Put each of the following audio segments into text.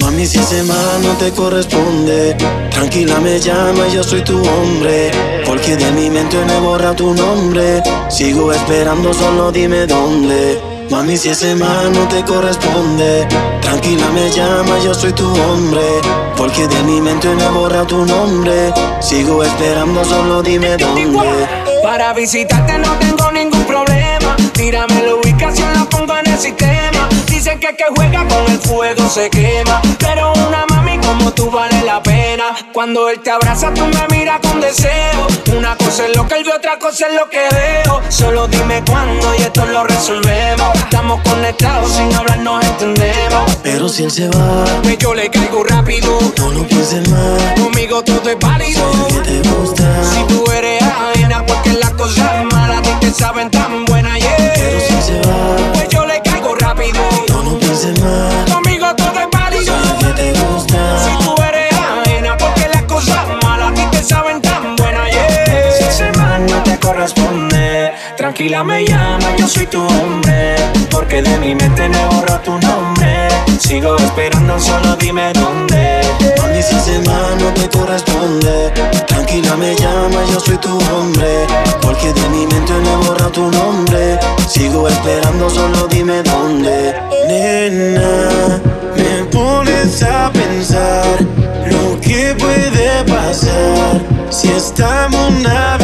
Mami, si ese man no te corresponde, tranquila me llama, yo soy tu hombre. Porque de mi mente no he borrado tu nombre. Sigo esperando, solo dime dónde. Mami, si ese man no te corresponde, tranquila me llama, yo soy tu hombre. Porque de mi mente no he borrado tu nombre. Sigo esperando, solo dime dónde. Para visitarte no tengo ningún problema. Tírame la ubicación, la pongo en el sistema. Dicen que el que juega con el fuego se quema. Pero una mami como tú vale la pena. Cuando él te abraza, tú me miras con deseo. Una cosa es lo que él ve, otra cosa es lo que veo. Solo dime cuándo y esto lo resolvemos. Estamos conectados, sin hablar nos entendemos. Pero si él se va, pues yo le caigo rápido. No lo pienses más. Conmigo todo es válido. Que te gusta. Si tú eres ajena, porque las cosas malas a ti te saben tranquila me llama, yo soy tu hombre. Porque de mi mente no borro tu nombre. Sigo esperando, solo dime dónde. Mami, si ese man no te corresponde, tranquila me llama, yo soy tu hombre. Porque de mi mente no he borrado tu nombre. Sigo esperando, solo dime dónde. Nena, me pones a pensar lo que puede pasar si estamos una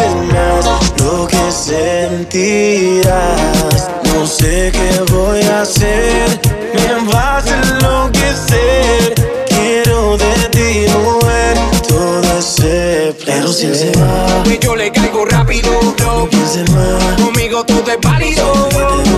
no sé qué voy a hacer. Me vas a enloquecer. Quiero de ti, mujer, todo ese placer. Pero si él se va, Pues yo le caigo rápido, no pienses más. Conmigo todo es válido.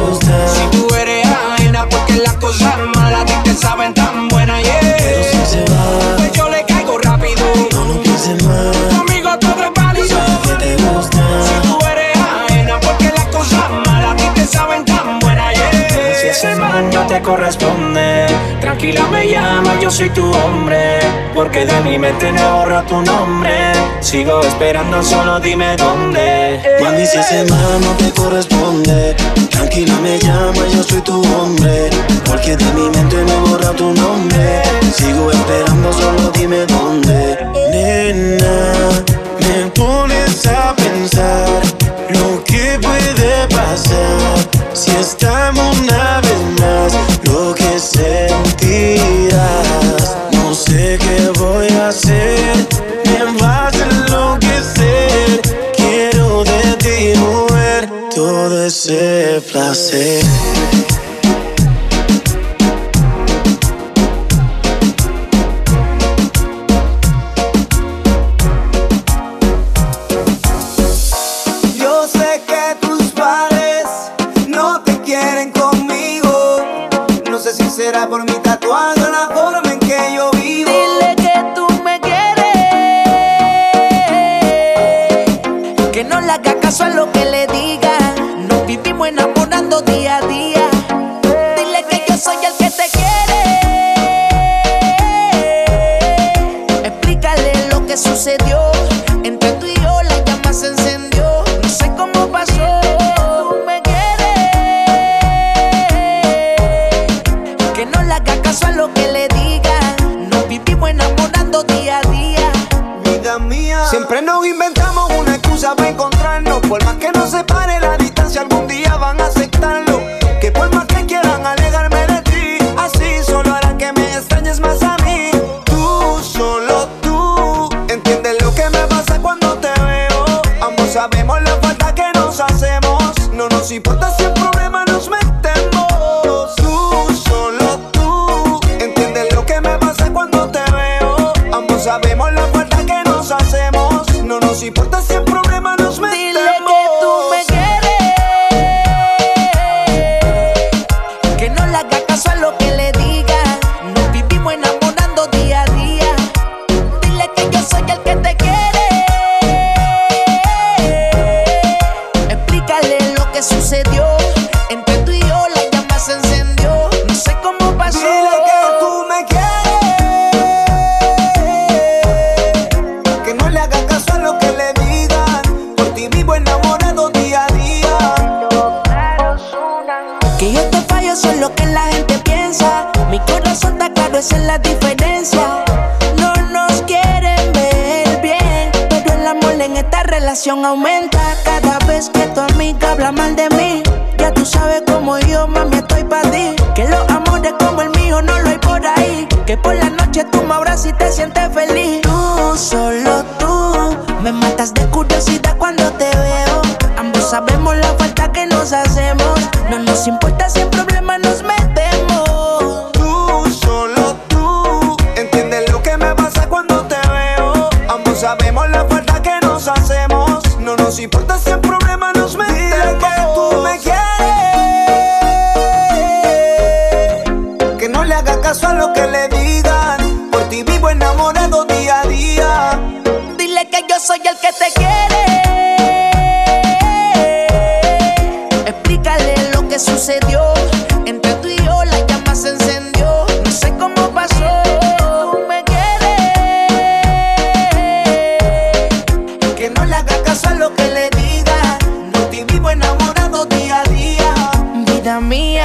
Corresponde, tranquila me llama, yo soy tu hombre. Porque de mi mente no borro tu nombre. Sigo esperando, solo dime dónde. Mami, si ese man no te corresponde, tranquila me llama, yo soy tu hombre. Porque de mi mente no he borrado tu nombre. Sigo esperando, solo dime dónde. Nena, me pones a pensar lo que puede pasar si estamos una todo ese placer.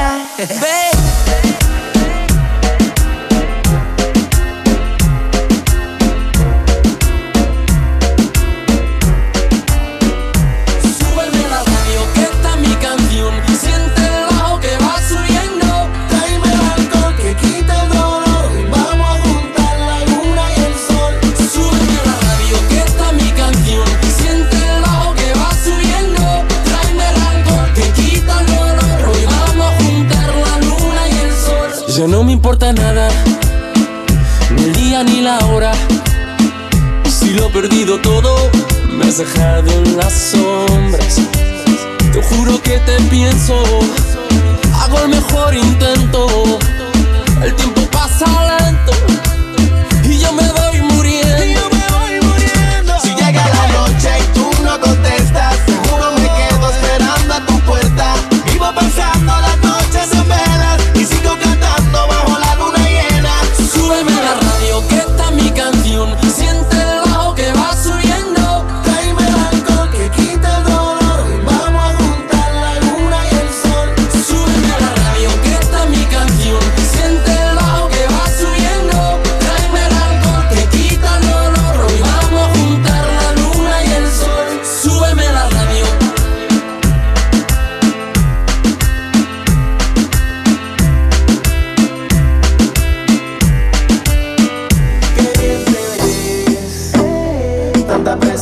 Baby. perdido todo, me has dejado en las sombras. Te juro que te pienso, hago el mejor intento. El tiempo pasa lento.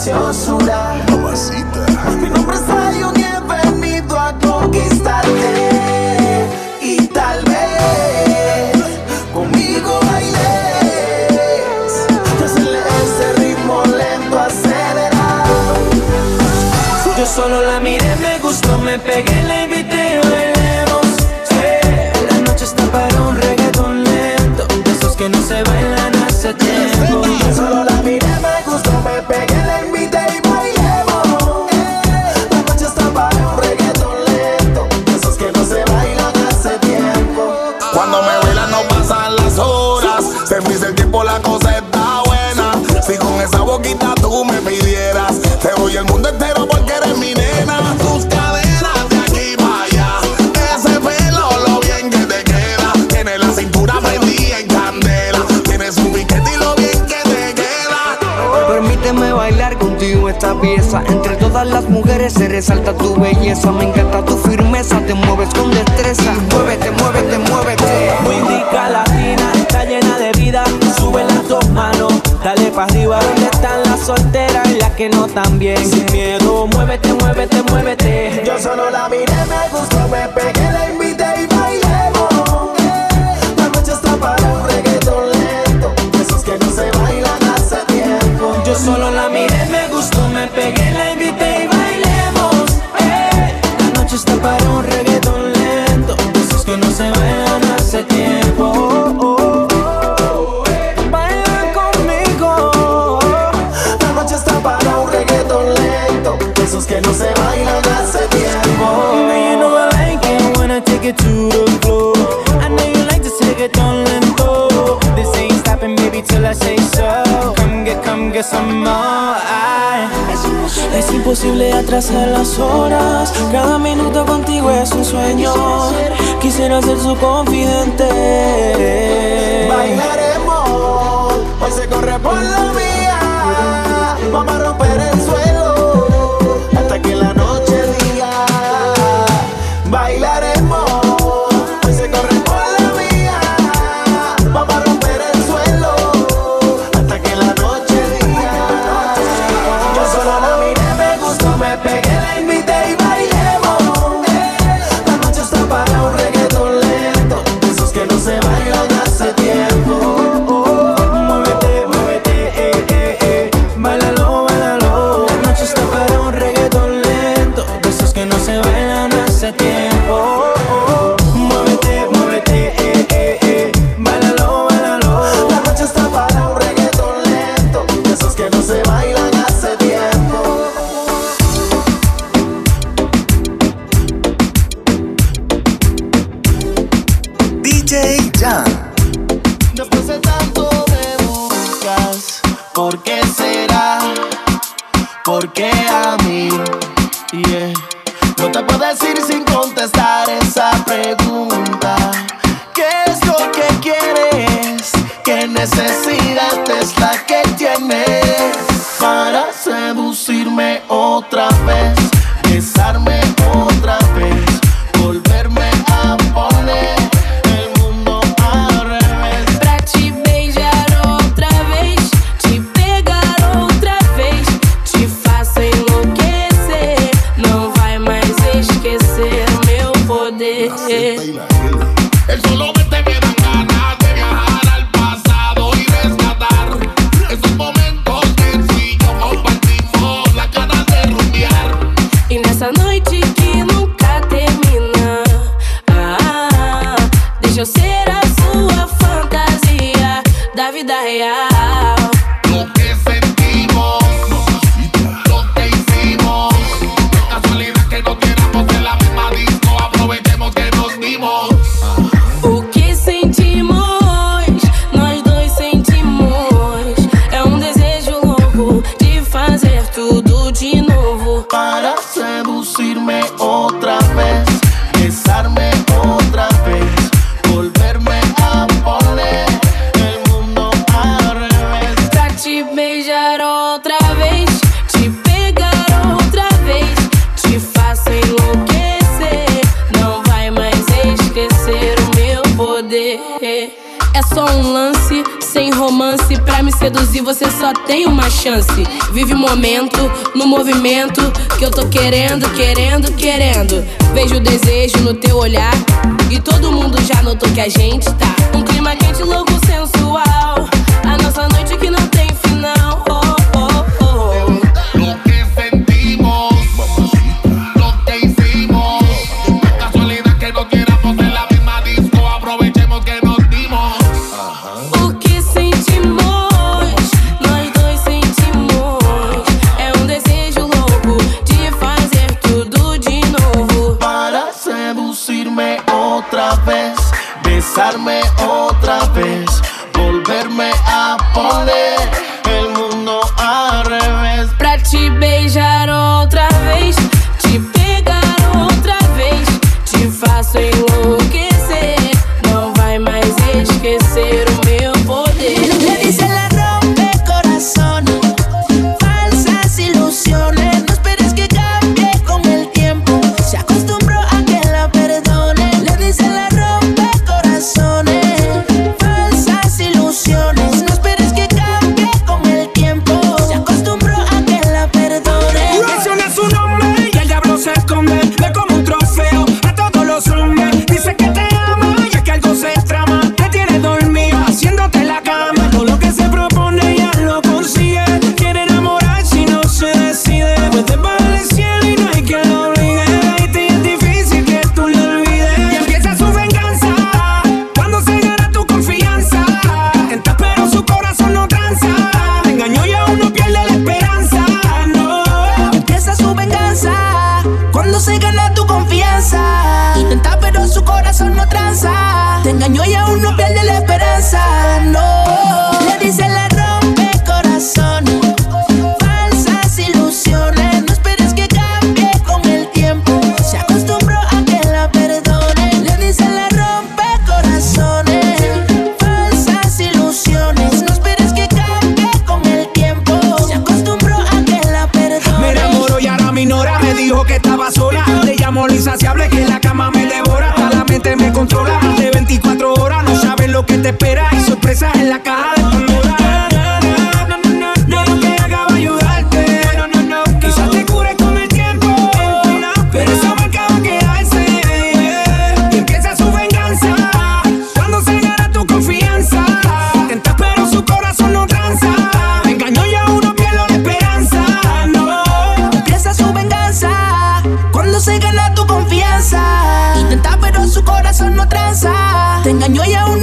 preciosura. Mamacita. Mi nombre es todas las mujeres se resalta tu belleza. Me encanta tu firmeza, te mueves con destreza. Muévete, muévete, muévete. Muy rica latina, está llena de vida. Sube las dos manos, dale para arriba. ¿Dónde están las solteras y las que no tan bien? Sin miedo, muévete, muévete, muévete. Yo solo la miré, me gustó, me pegué, la invité y retrasan las horas. Cada minuto contigo es un sueño. Quisiera ser su confidente. Bailaremos, hoy se corre por la vía. Vamos a romper el suelo hasta que la noche diga. Bailar. done. outra vez, te pegar outra vez, te faço enlouquecer. Não vai mais esquecer o meu poder. É só um lance, sem romance. Pra me seduzir, você só tem uma chance. Vive o momento, no movimento, que eu tô querendo, querendo, querendo. Vejo o desejo no teu olhar. E todo mundo já notou que a gente tá. Um clima quente, louco, sensual. A nossa noite que não tem. from that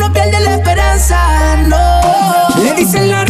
no pierde la esperanza. No. Le dicen la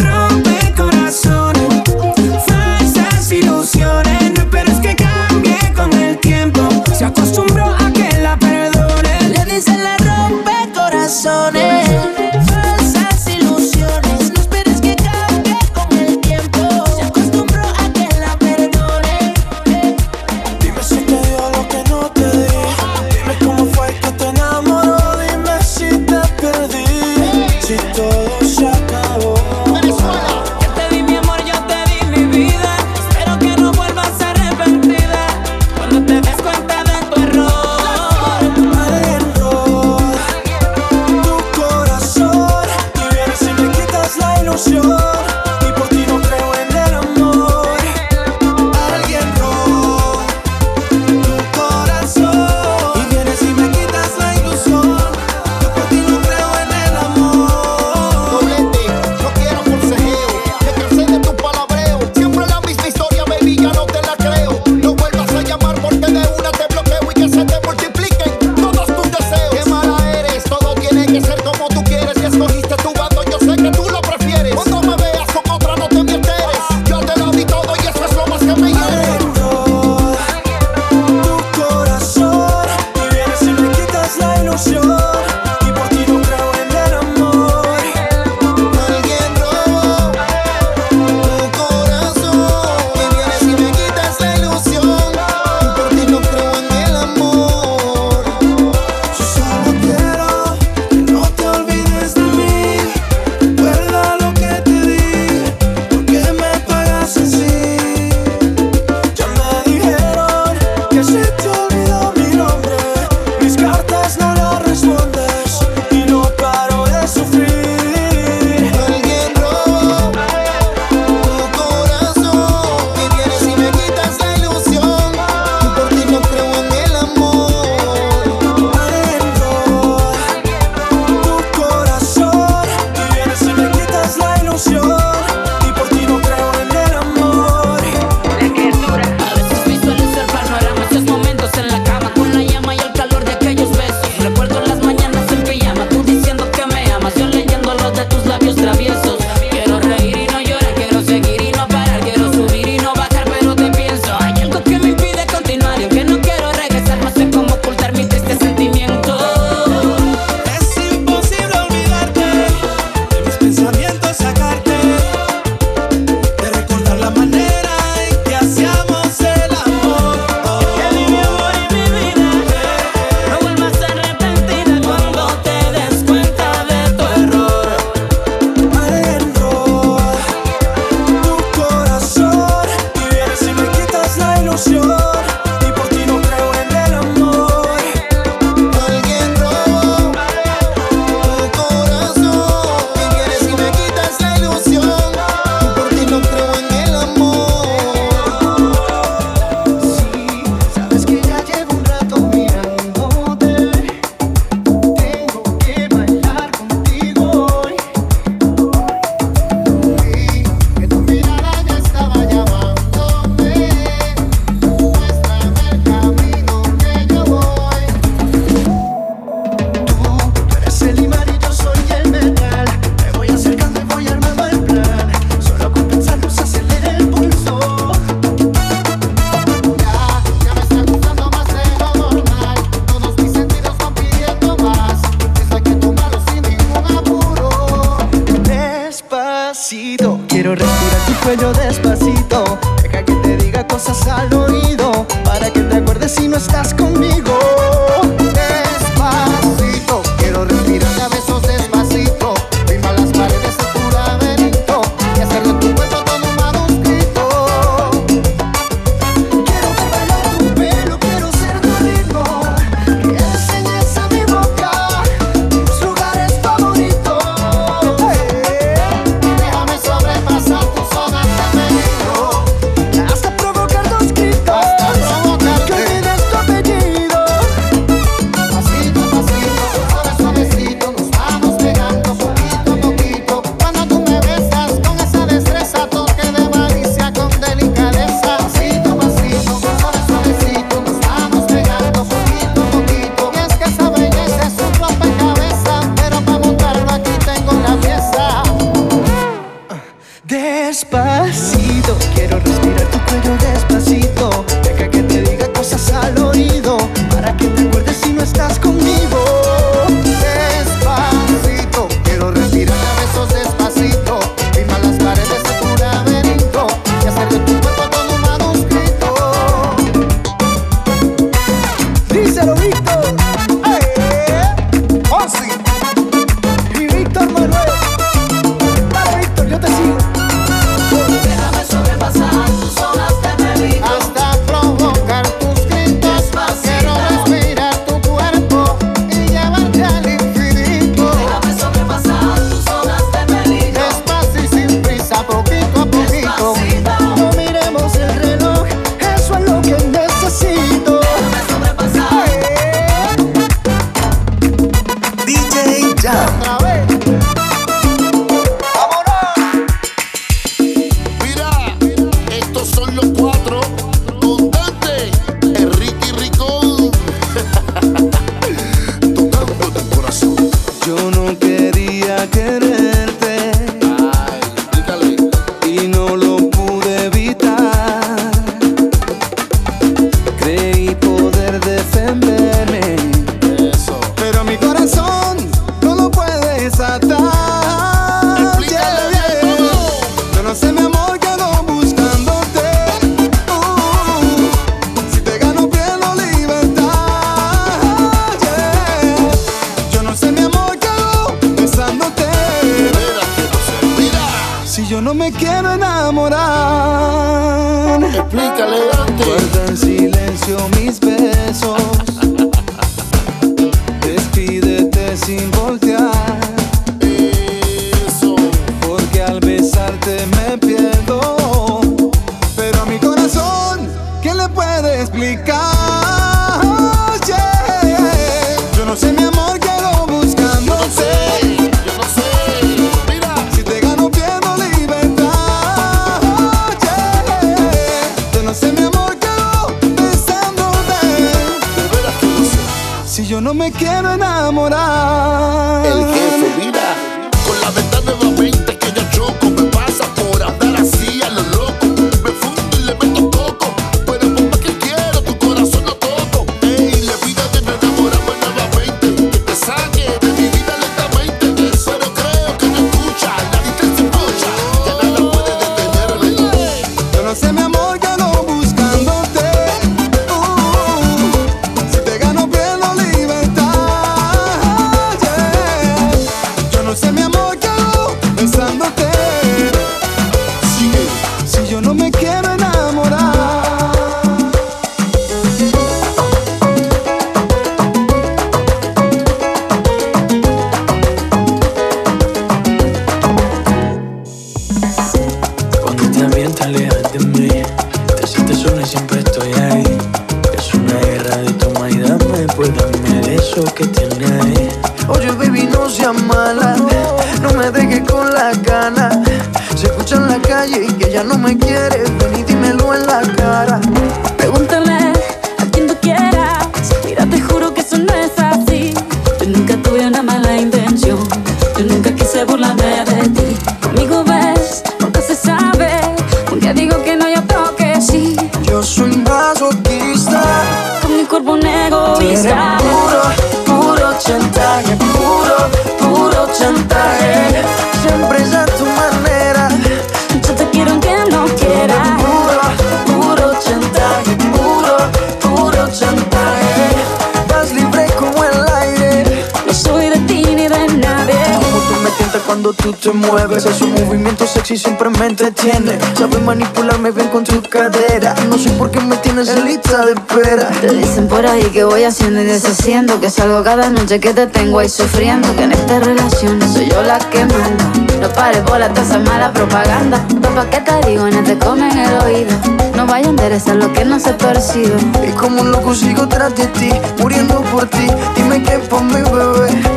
por ahí que voy haciendo y deshaciendo Que salgo cada noche que te tengo ahí sufriendo Que en esta relación soy yo la que manda. No pares por la esa mala propaganda. Papá, ¿qué te digo? No te comen el oído. No vaya a enderezar lo que no se percibe. Y como no consigo tras de ti Muriendo por ti. Dime que por mi bebé.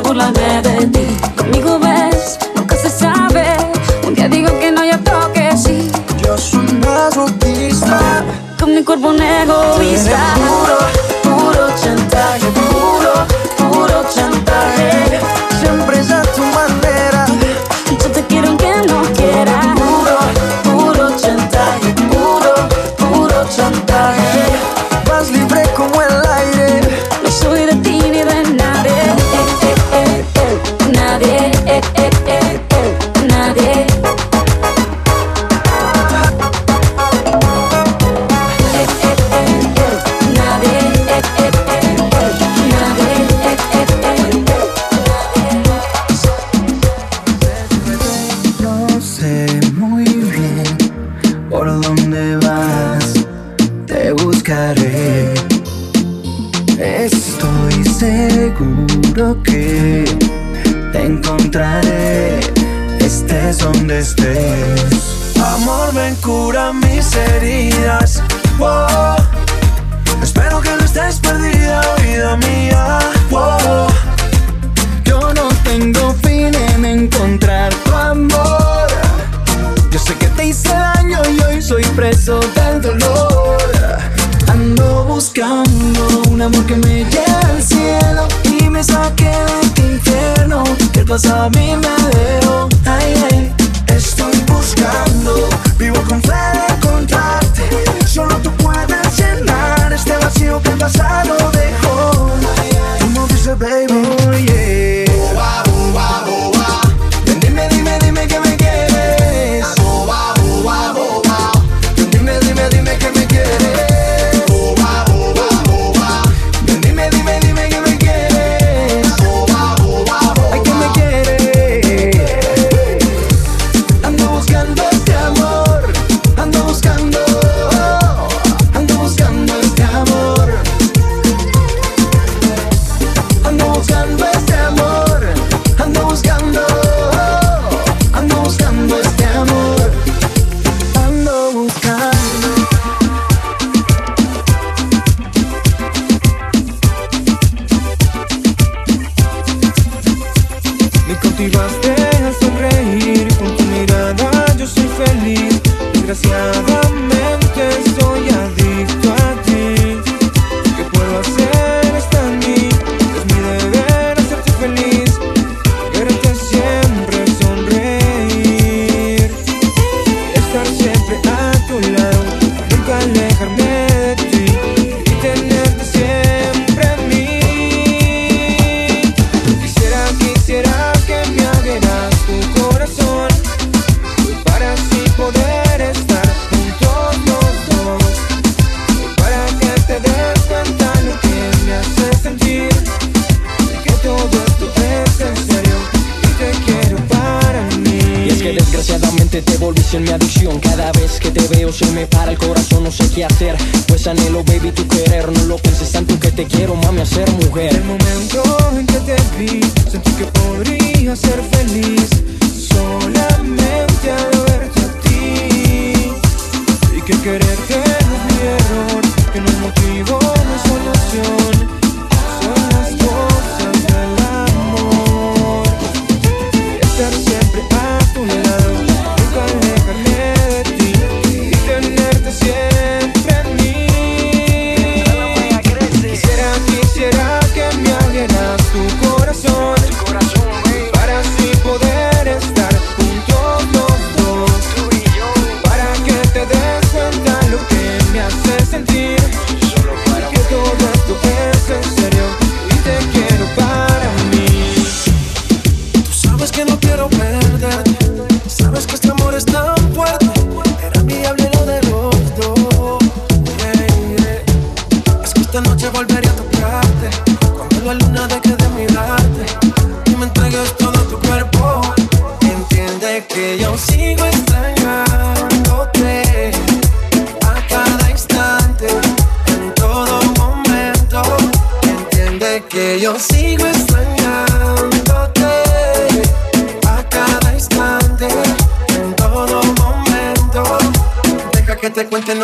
de de ti. Conmigo ves, nunca se sabe. Un día digo que no, y otro que sí. Yo soy masoquista. Con mi cuerpo un egoísta.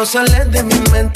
No sales de mi mente,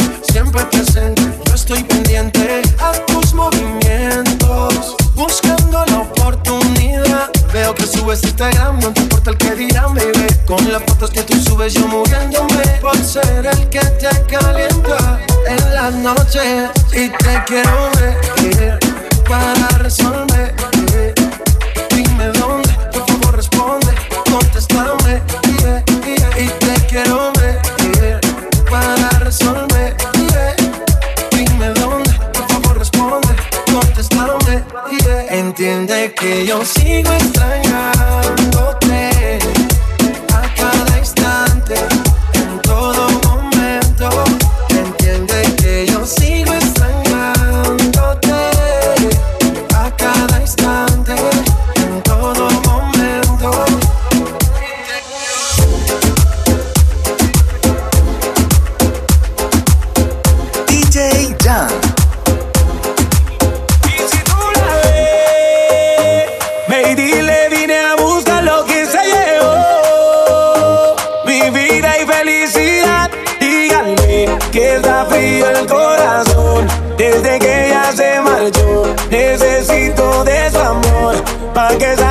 amor. Pa'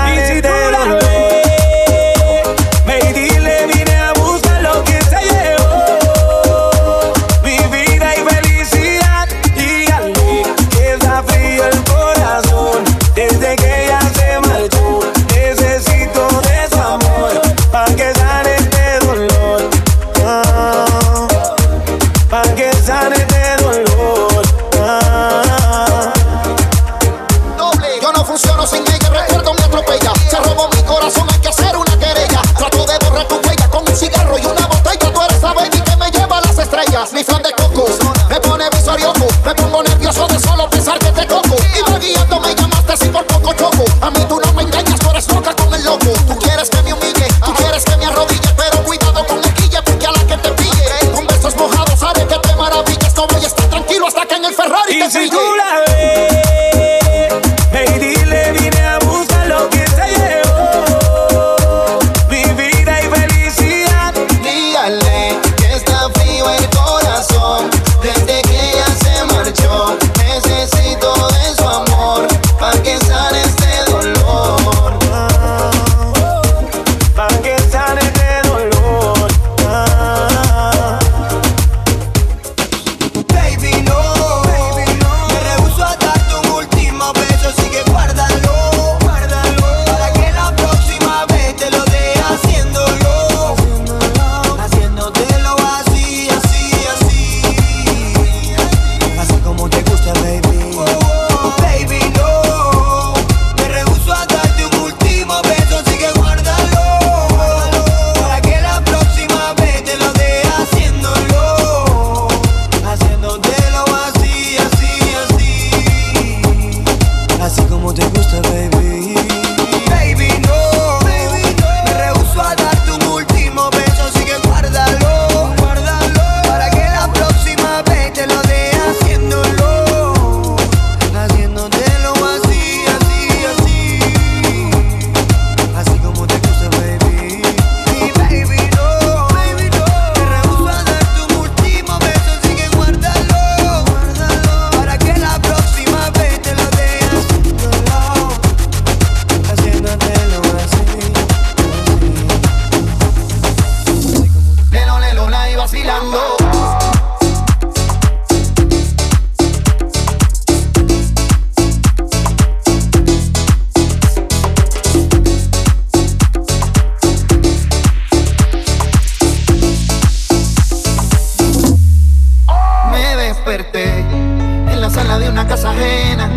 en la sala de una casa ajena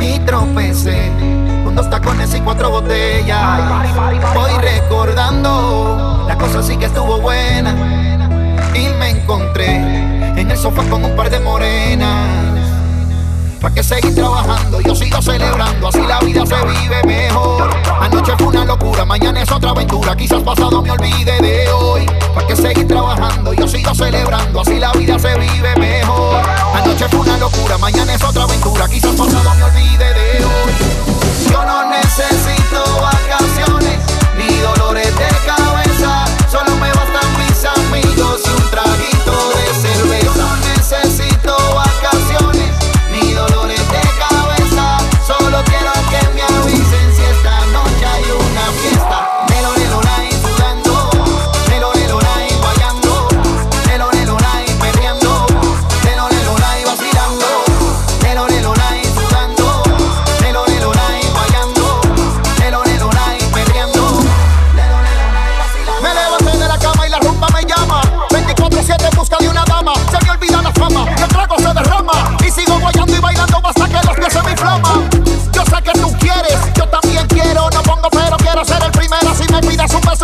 y tropecé con dos tacones y cuatro botellas. Voy recordando, la cosa sí que estuvo buena y me encontré en el sofá con un par de morenas para que seguir trabajando, yo sigo celebrando, así la vida se vive mejor. Anoche fue una locura, mañana es otra aventura, quizás pasado me olvide de hoy. Para que seguir trabajando, yo sigo celebrando, así la vida se vive mejor. Anoche fue una locura, mañana es otra aventura, quizás pasado me olvide de hoy. Yo no necesito vacaciones ni dolores de cabeza. su paso.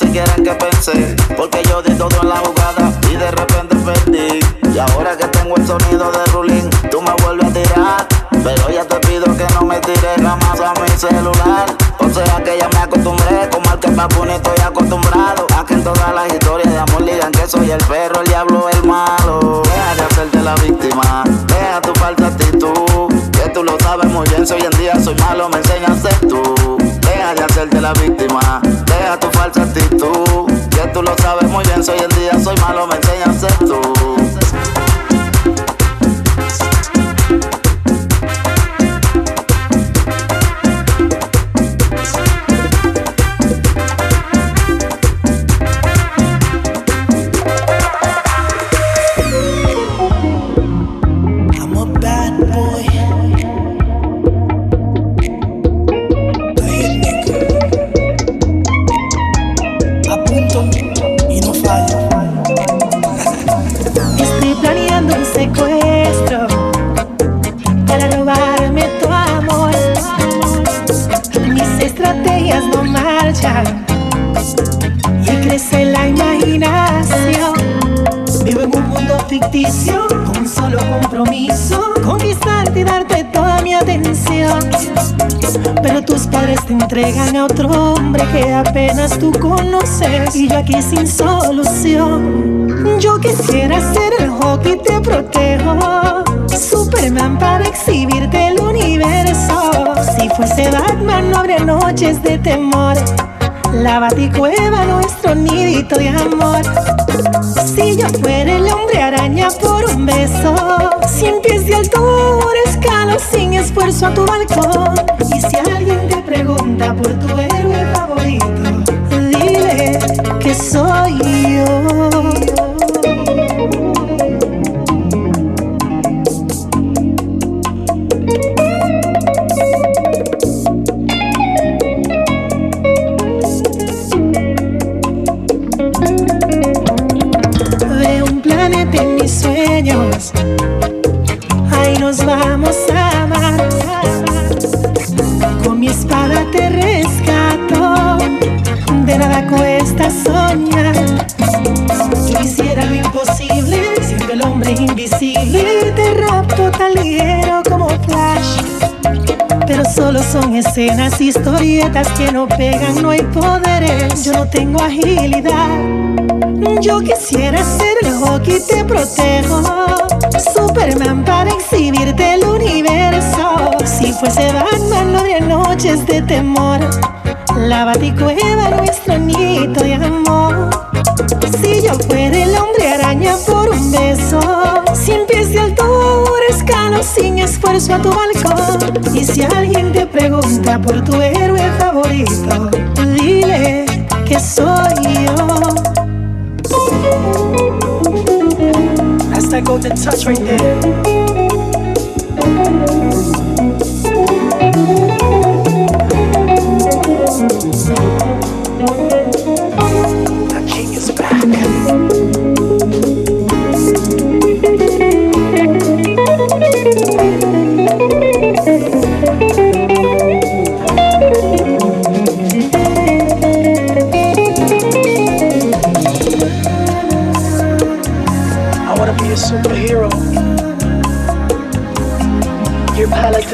Siquiera en qué pensé, porque yo di todo en la jugada y de repente perdí. Y ahora que tengo el sonido de Rulín, tú me vuelves a tirar. Pero ya te pido que no me tires jamás a mi celular. O sea que ya me acostumbré, como al que papu estoy acostumbrado. A que en todas las historias de amor digan que soy el perro, el diablo, el malo. Deja de hacerte la víctima, deja tu falsa actitud. Que tú lo sabes muy bien, si hoy en día soy malo, me enseñas a ser tú. Deja de hacerte la víctima, deja tu falsa actitud. Que tú lo sabes muy bien, si hoy en día soy malo, me enseñas a ser tú. Pero tus padres te entregan a otro hombre que apenas tú conoces y yo aquí sin solución. Yo quisiera ser el hockey te protejo, Superman para exhibirte el universo. Si fuese Batman no habría noches de temor. La baticueva, nuestro nidito de amor. Si yo fuera el hombre araña por un beso, cien pies de altura, escalo sin esfuerzo a tu balcón. Escenas, historietas que no pegan, no hay poderes. Yo no tengo agilidad. Yo quisiera ser el hockey, te protejo. Superman para exhibirte el universo. Si fuese Batman, no habría noches de temor. La baticueva, nuestro nito de amor. Si yo fuera el hombre araña por un beso, cien pies de altura, escalo sin esfuerzo a tu balcón. Y si alguien te por tu héroe favorito, dile que soy yo. That's that golden touch right there.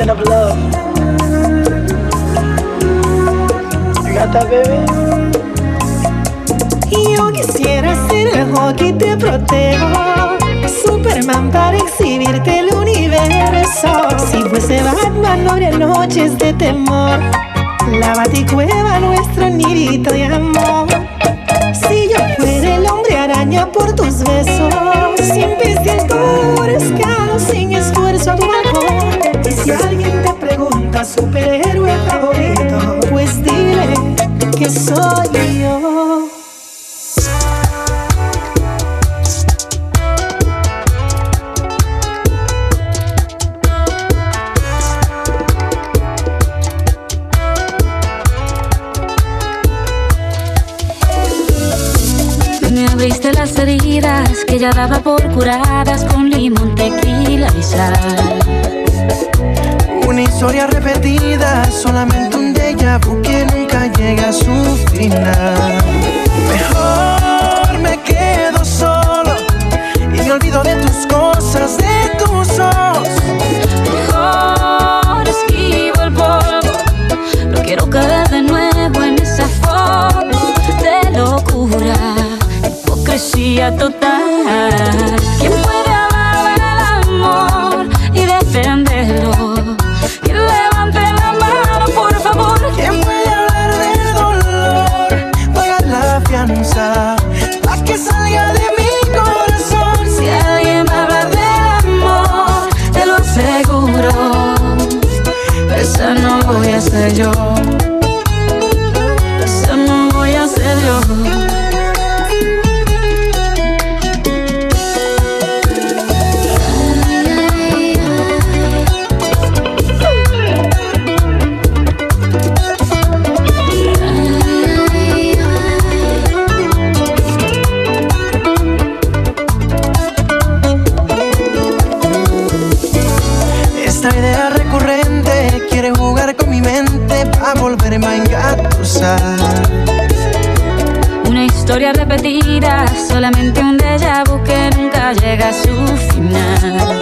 Paladin of love. You got that, baby? Yo quisiera ser el hockey, te protejo. Superman para exhibirte el universo. Si fuese Batman, no habría noches de temor. la baticueva, nuestro nidito de amor. Si yo fuera el hombre araña por tus besos, superhéroe favorito, pues dile que soy yo. Me abriste las heridas que ya daba por curadas con limón, tequila y sal. Una historia repetida, solamente un déjà vu que nunca llega a su final. Mejor me quedo solo y me olvido de tus cosas, de tus ojos. Mejor esquivo el polvo. No quiero caer de nuevo en esa foto de locura, hipocresía total. Que salga de mi corazón. Si alguien va a hablar del amor, te lo aseguro. Esa no voy a ser yo. Una historia repetida, solamente un déjà vu que nunca llega a su final.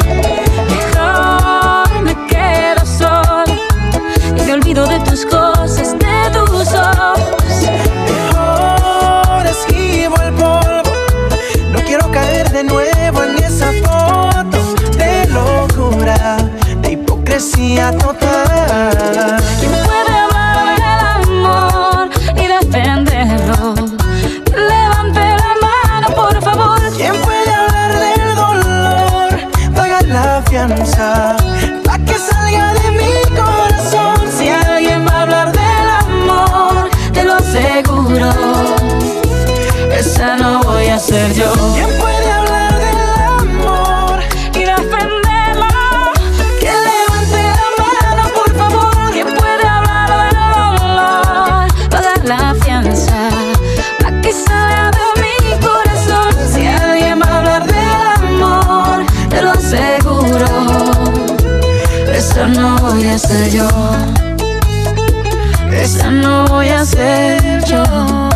Mejor me quedo solo y me olvido de tus cosas, de tus ojos. Mejor esquivo el polvo. No quiero caer de nuevo en esa foto de locura, de hipocresía total. La fianza pa' que salga de mi corazón. Si alguien va a hablar del amor, te lo aseguro. Esa no voy a ser yo. Voy a ser yo. Esa no voy a ser yo.